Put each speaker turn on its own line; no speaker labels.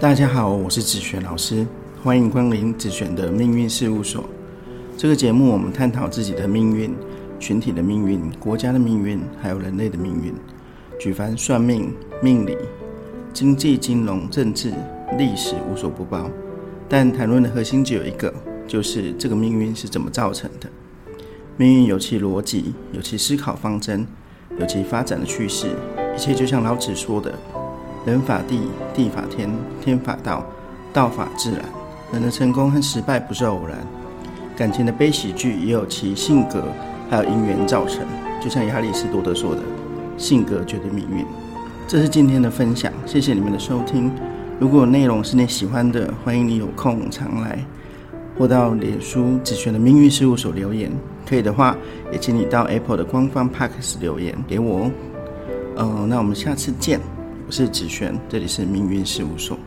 大家好，我是子璇老师，欢迎光临子璇的命运事务所。这个节目我们探讨自己的命运、群体的命运、国家的命运，还有人类的命运。举凡算命、命理、经济、金融、政治、历史，无所不包。但谈论的核心只有一个，就是这个命运是怎么造成的。命运有其逻辑，有其思考方针，有其发展的趋势。一切就像老子说的。人法地，地法天，天法道，道法自然。人的成功和失败不是偶然，感情的悲喜剧也有其性格，还有因缘造成。就像亚里士多德说的：“性格决定命运。”这是今天的分享，谢谢你们的收听。如果内容是你喜欢的，欢迎你有空常来，或到脸书子璇的命运事务所留言。可以的话，也请你到 Apple 的官方 Parks 留言给我哦。嗯，那我们下次见。是子璇，这里是命运事务所。